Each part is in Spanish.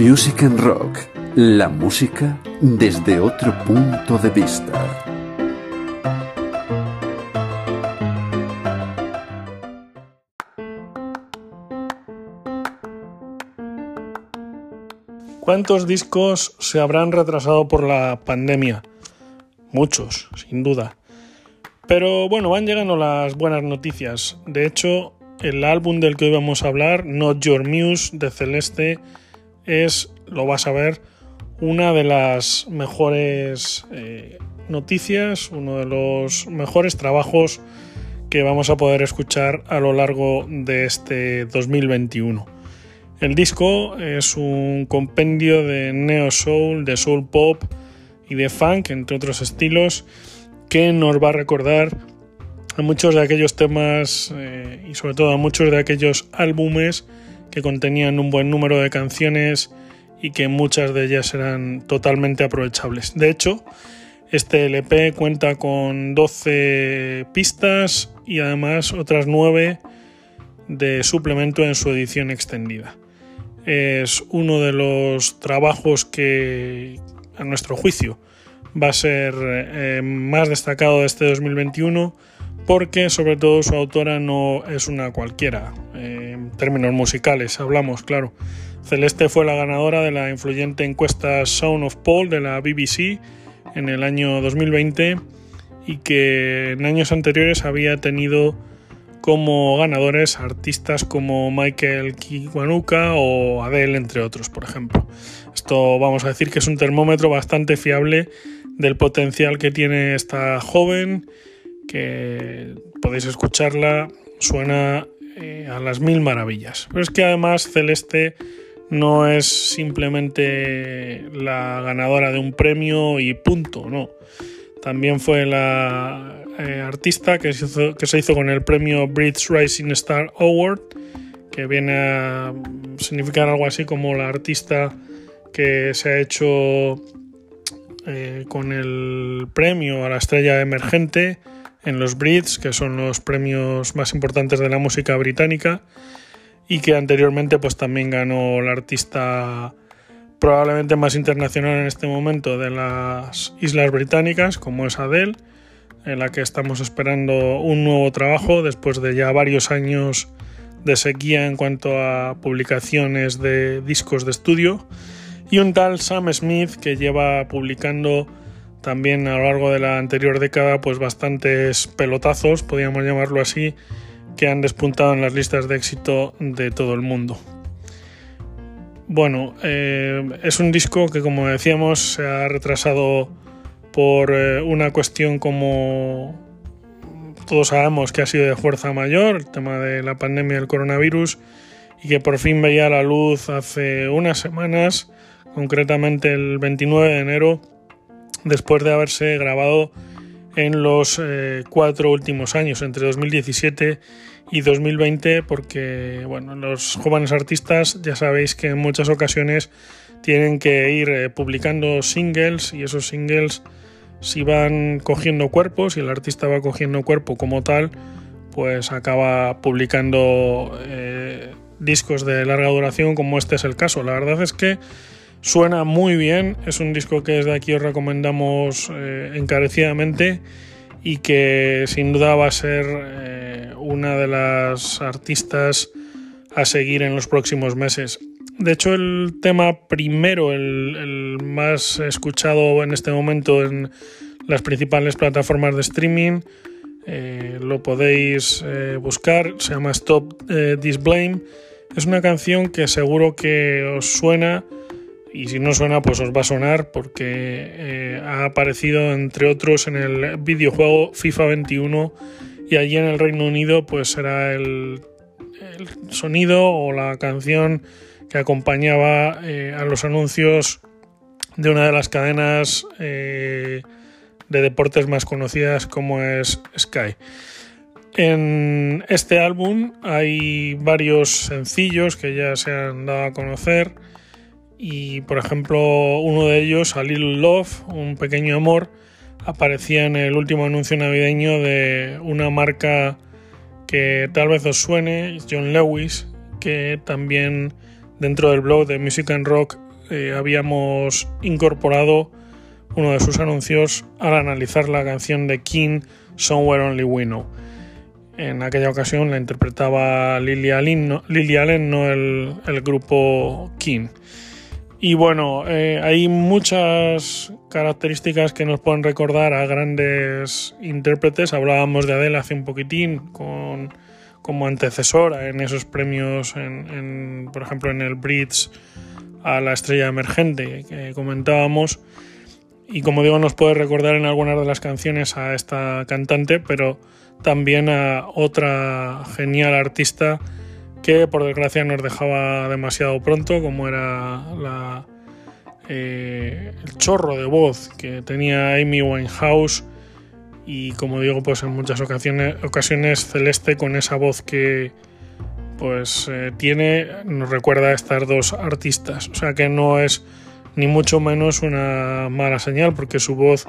Music and Rock, la música desde otro punto de vista. ¿Cuántos discos se habrán retrasado por la pandemia? Muchos, sin duda. Pero bueno, van llegando las buenas noticias. De hecho, el álbum del que hoy vamos a hablar, Not Your Muse, de Celeste, es, lo vas a ver, una de las mejores eh, noticias, uno de los mejores trabajos que vamos a poder escuchar a lo largo de este 2021. El disco es un compendio de neo soul, de soul pop y de funk, entre otros estilos, que nos va a recordar a muchos de aquellos temas eh, y sobre todo a muchos de aquellos álbumes que contenían un buen número de canciones y que muchas de ellas eran totalmente aprovechables. De hecho, este LP cuenta con 12 pistas y además otras 9 de suplemento en su edición extendida. Es uno de los trabajos que, a nuestro juicio, va a ser eh, más destacado de este 2021 porque sobre todo su autora no es una cualquiera, términos musicales hablamos, claro. Celeste fue la ganadora de la influyente encuesta Sound of Paul de la BBC en el año 2020 y que en años anteriores había tenido como ganadores artistas como Michael Kiwanuka o Adele, entre otros, por ejemplo. Esto vamos a decir que es un termómetro bastante fiable del potencial que tiene esta joven, que podéis escucharla, suena eh, a las mil maravillas. Pero es que además Celeste no es simplemente la ganadora de un premio y punto, no. También fue la eh, artista que se, hizo, con el premio British Rising Star Award, que viene a significar algo así como la artista que se ha hecho eh, con el premio a la estrella emergente en los Brits, que son los premios más importantes de la música británica, y que anteriormente pues también ganó la artista probablemente más internacional en este momento de las Islas Británicas, como es Adele, en la que estamos esperando un nuevo trabajo después de ya varios años de sequía en cuanto a publicaciones de discos de estudio y un tal Sam Smith que lleva publicando también a lo largo de la anterior década pues bastantes pelotazos, podríamos llamarlo así, que han despuntado en las listas de éxito de todo el mundo. Bueno, eh, es un disco que como decíamos se ha retrasado por eh, una cuestión como todos sabemos que ha sido de fuerza mayor, el tema de la pandemia del coronavirus, y que por fin veía la luz hace unas semanas concretamente el 29 de enero, después de haberse grabado en los eh, cuatro últimos años, entre 2017 y 2020, porque bueno, los jóvenes artistas ya sabéis que en muchas ocasiones tienen que ir eh, publicando singles y esos singles si van cogiendo cuerpos y el artista va cogiendo cuerpo como tal, pues acaba publicando eh, discos de larga duración como este es el caso. La verdad es que Suena muy bien, es un disco que desde aquí os recomendamos eh, encarecidamente y que sin duda va a ser eh, una de las artistas a seguir en los próximos meses. De hecho, el tema primero, el, más escuchado en este momento en las principales plataformas de streaming, eh, lo podéis buscar, se llama Stop This Blame. Es una canción que seguro que os suena y si no suena pues os va a sonar porque eh, ha aparecido entre otros en el videojuego FIFA 21 y allí en el Reino Unido pues será el, sonido o la canción que acompañaba eh, a los anuncios de una de las cadenas eh, de deportes más conocidas como es Sky. En este álbum hay varios sencillos que ya se han dado a conocer y por ejemplo uno de ellos, A Little Love, un pequeño amor, aparecía en el último anuncio navideño de una marca que tal vez os suene, John Lewis, que también dentro del blog de Music and Rock eh, habíamos incorporado uno de sus anuncios al analizar la canción de King Somewhere Only We Know. En aquella ocasión la interpretaba Lily Allen, no, Allen, no el, el, grupo King. Y bueno, eh, hay muchas características que nos pueden recordar a grandes intérpretes. Hablábamos de Adele hace un poquitín como antecesora en esos premios, en, por ejemplo en el Brits a la estrella emergente que comentábamos y como digo nos puede recordar en algunas de las canciones a esta cantante, pero también a otra genial artista que por desgracia nos dejaba demasiado pronto, como era la, eh, el chorro de voz que tenía Amy Winehouse. Y como digo pues en muchas ocasiones, ocasiones Celeste con esa voz que pues eh, tiene nos recuerda a estas dos artistas, o sea que no es ni mucho menos una mala señal, porque su voz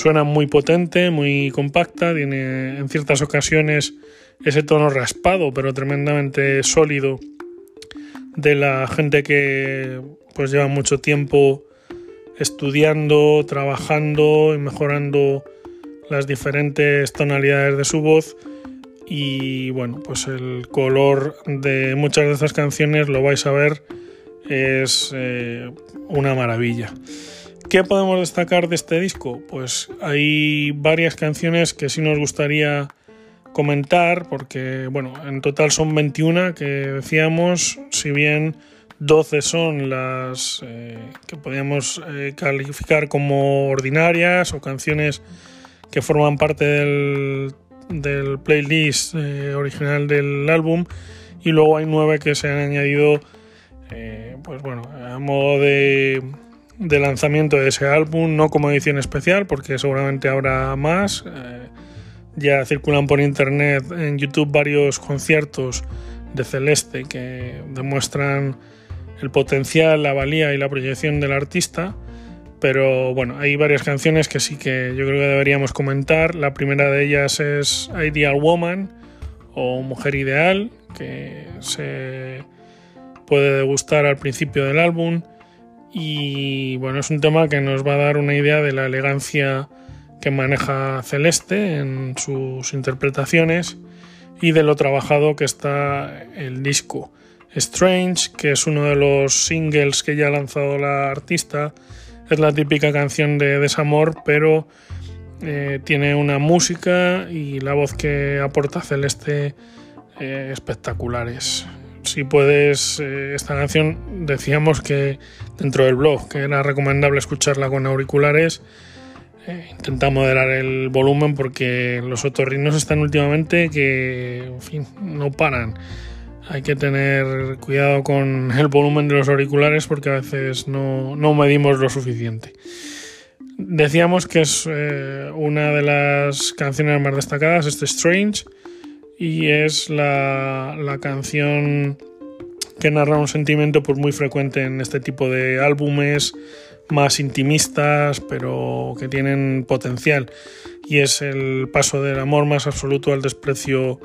suena muy potente, muy compacta, tiene en ciertas ocasiones ese tono raspado, pero tremendamente sólido de la gente que pues lleva mucho tiempo estudiando, trabajando y mejorando las diferentes tonalidades de su voz y bueno, pues el color de muchas de estas canciones lo vais a ver es eh, una maravilla. ¿Qué podemos destacar de este disco? Pues hay varias canciones que sí nos gustaría comentar, porque bueno, en total son 21 que decíamos, si bien 12 son las eh, que podríamos eh, calificar como ordinarias o canciones que forman parte del, playlist original del álbum, y luego hay 9 que se han añadido eh, pues bueno, a modo de, lanzamiento de ese álbum, no como edición especial, porque seguramente habrá más. Eh, ya circulan por internet en YouTube varios conciertos de Celeste que demuestran el potencial, la valía y la proyección del artista. Pero bueno, hay varias canciones que sí que yo creo que deberíamos comentar. La primera de ellas es Ideal Woman o Mujer Ideal, que se puede gustar al principio del álbum y bueno, es un tema que nos va a dar una idea de la elegancia que maneja Celeste en sus interpretaciones y de lo trabajado que está el disco. Strange, que es uno de los singles que ya ha lanzado la artista, es la típica canción de desamor, pero eh, tiene una música y la voz que aporta Celeste eh, espectaculares si puedes, eh, esta canción decíamos que dentro del blog que era recomendable escucharla con auriculares. Eh, intenta moderar el volumen porque los otorrinos están últimamente que, en fin, no paran. Hay que tener cuidado con el volumen de los auriculares porque a veces no, medimos lo suficiente. Decíamos que es eh, una de las canciones más destacadas, este Strange y es la, canción que narra un sentimiento pues, muy frecuente en este tipo de álbumes más intimistas pero que tienen potencial y es el paso del amor más absoluto al desprecio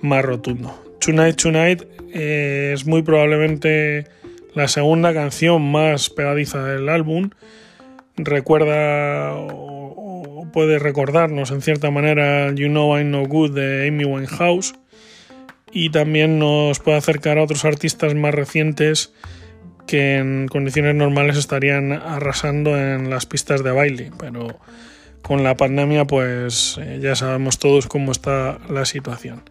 más rotundo. Tonight Tonight es muy probablemente la segunda canción más pegadiza del álbum. Recuerda puede recordarnos en cierta manera You Know I'm No Good de Amy Winehouse y también nos puede acercar a otros artistas más recientes que en condiciones normales estarían arrasando en las pistas de baile, pero con la pandemia pues eh, ya sabemos todos cómo está la situación.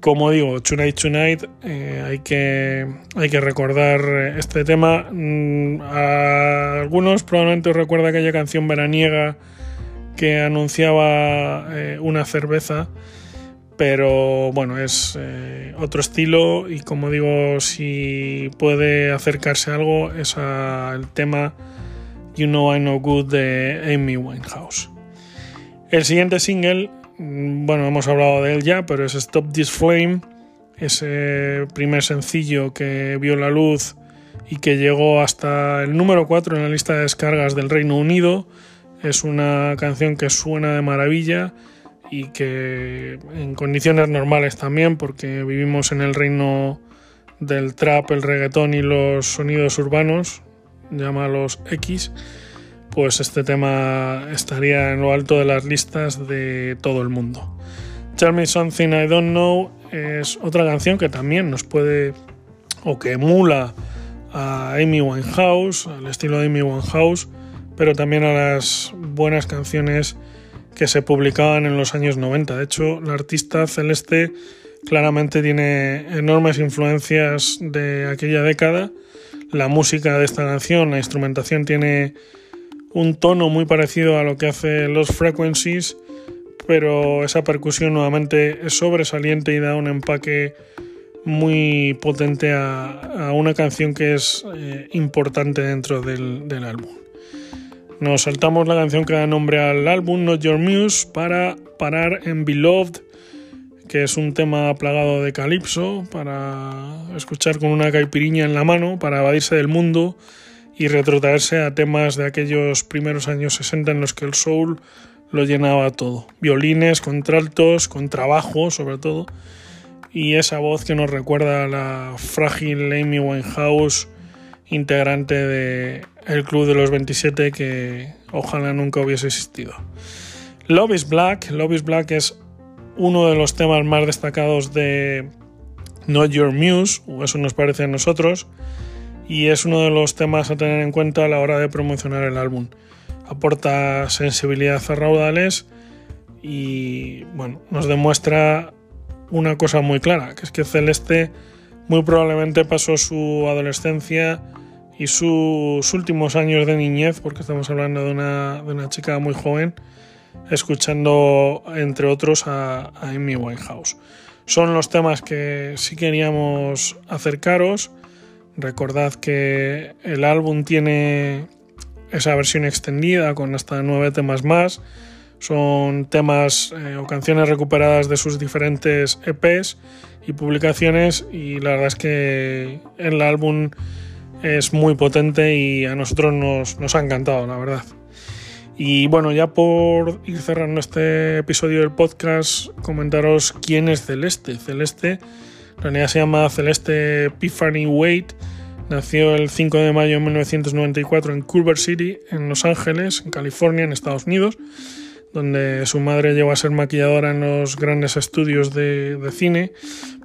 Como digo, Tonight Tonight eh, hay, que, hay que recordar este tema. Mm, a algunos probablemente os recuerda aquella canción veraniega que anunciaba eh, una cerveza, pero bueno, es eh, otro estilo y como digo, si puede acercarse algo es al tema You Know I Know Good de Amy Winehouse. El siguiente single, mm, bueno, hemos hablado de él ya, pero es Stop This Flame, ese primer sencillo que vio la luz y que llegó hasta el número 4 en la lista de descargas del Reino Unido es una canción que suena de maravilla y que en condiciones normales también, porque vivimos en el reino del trap, el reggaetón y los sonidos urbanos, llámalos X, pues este tema estaría en lo alto de las listas de todo el mundo. Tell Me Something I Don't Know es otra canción que también nos puede o que emula a Amy Winehouse, al estilo de Amy Winehouse, pero también a las buenas canciones que se publicaban en los años 90. De hecho, la artista Celeste claramente tiene enormes influencias de aquella década. La música de esta canción, la instrumentación tiene un tono muy parecido a lo que hace Los Frequencies, pero esa percusión nuevamente es sobresaliente y da un empaque muy potente a, una canción que es eh, importante dentro del, álbum. Nos saltamos la canción que da nombre al álbum, Not Your Muse, para parar en Beloved, que es un tema plagado de calipso, para escuchar con una caipiriña en la mano, para evadirse del mundo y retrotraerse a temas de aquellos primeros años 60 en los que el soul lo llenaba todo. Violines, contraltos, contrabajo sobre todo. Y esa voz que nos recuerda a la frágil Amy Winehouse, integrante de el Club de los 27 que ojalá nunca hubiese existido. Love is Black. Love is Black es uno de los temas más destacados de Not Your Muse, o eso nos parece a nosotros, y es uno de los temas a tener en cuenta a la hora de promocionar el álbum aporta sensibilidad a raudales y bueno, nos demuestra una cosa muy clara, que es que Celeste muy probablemente pasó su adolescencia y sus últimos años de niñez, porque estamos hablando de una, de una chica muy joven, escuchando entre otros a, a Amy Winehouse. Son los temas que sí queríamos acercaros. Recordad que el álbum tiene esa versión extendida con hasta nueve temas más. Son temas eh, o canciones recuperadas de sus diferentes EPs y publicaciones y la verdad es que el álbum es muy potente y a nosotros nos, nos ha encantado, la verdad. Y bueno, ya por ir cerrando este episodio del podcast, comentaros quién es Celeste. Celeste, en realidad se llama Celeste Epiphany Wade Nació el 5 de mayo de 1994 en Culver City, en Los Ángeles, en California, en Estados Unidos, donde su madre llegó a ser maquilladora en los grandes estudios de, cine,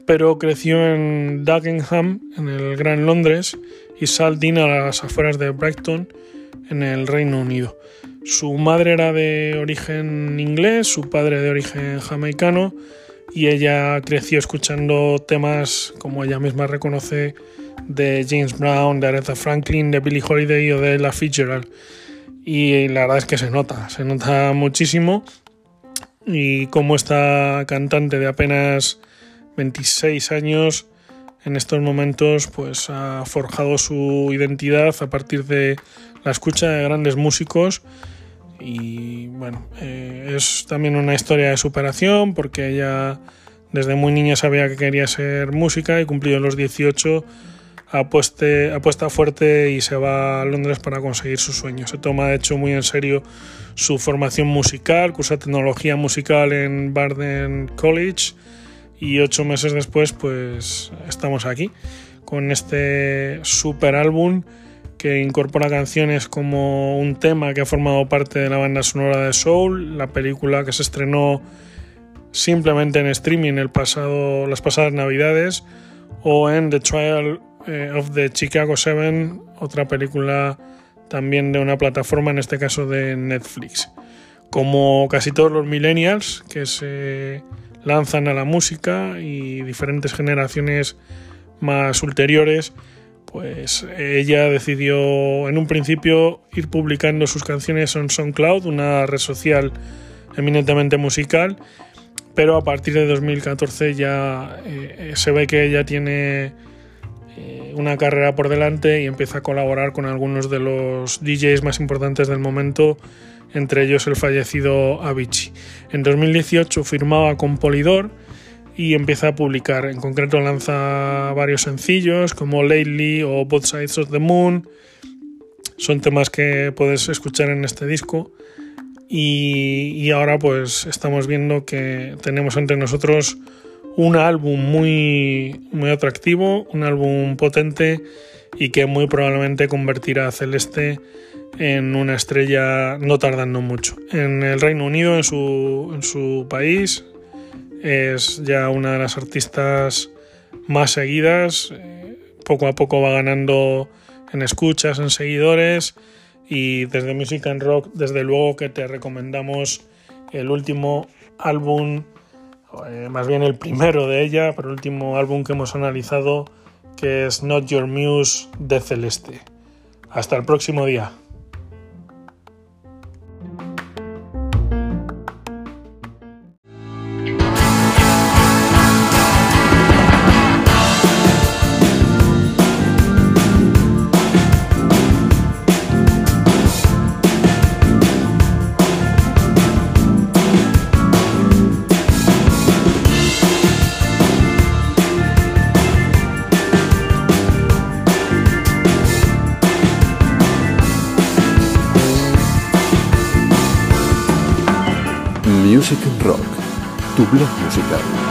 pero creció en Dagenham, en el Gran Londres, y Saldin a las afueras de Brighton, en el Reino Unido. Su madre era de origen inglés, su padre de origen jamaicano, y ella creció escuchando temas, como ella misma reconoce, de James Brown, de Aretha Franklin, de Billie Holiday o de La Fitzgerald. Y la verdad es que se nota, se nota muchísimo. Y como esta cantante de apenas 26 años en estos momentos pues ha forjado su identidad a partir de la escucha de grandes músicos y bueno eh, es también una historia de superación porque ella desde muy niña sabía que quería ser música y cumplido los 18 apuesta fuerte y se va a Londres para conseguir su sueño. Se toma de hecho muy en serio su formación musical, cursa tecnología musical en Barden College y ocho meses después pues estamos aquí con este super álbum que incorpora canciones como un tema que ha formado parte de la banda sonora de Soul, la película que se estrenó simplemente en streaming el pasado, las pasadas navidades o en The Trial eh, of the Chicago Seven, otra película también de una plataforma, en este caso de Netflix. Como casi todos los millennials que se lanzan a la música y diferentes generaciones más ulteriores, pues ella decidió en un principio ir publicando sus canciones en SoundCloud, una red social eminentemente musical, pero a partir de 2014 ya eh, se ve que ella tiene eh, una carrera por delante y empieza a colaborar con algunos de los DJs más importantes del momento, entre ellos el fallecido Avicii. En 2018 firmaba con Polydor y empieza a publicar. En concreto lanza varios sencillos como Lately o Both Sides of the Moon. Son temas que puedes escuchar en este disco. Y, y ahora pues estamos viendo que tenemos entre nosotros un álbum muy, muy atractivo, un álbum potente y que muy probablemente convertirá a Celeste en una estrella no tardando mucho. En el Reino Unido, en su, en su país, es ya una de las artistas más seguidas. Poco a poco va ganando en escuchas, en seguidores. Y desde Music and Rock, desde luego que te recomendamos el último álbum, eh, más bien el primero de ella, pero el último álbum que hemos analizado, que es Not Your Muse de Celeste. Hasta el próximo día. Rock, tu blog musical.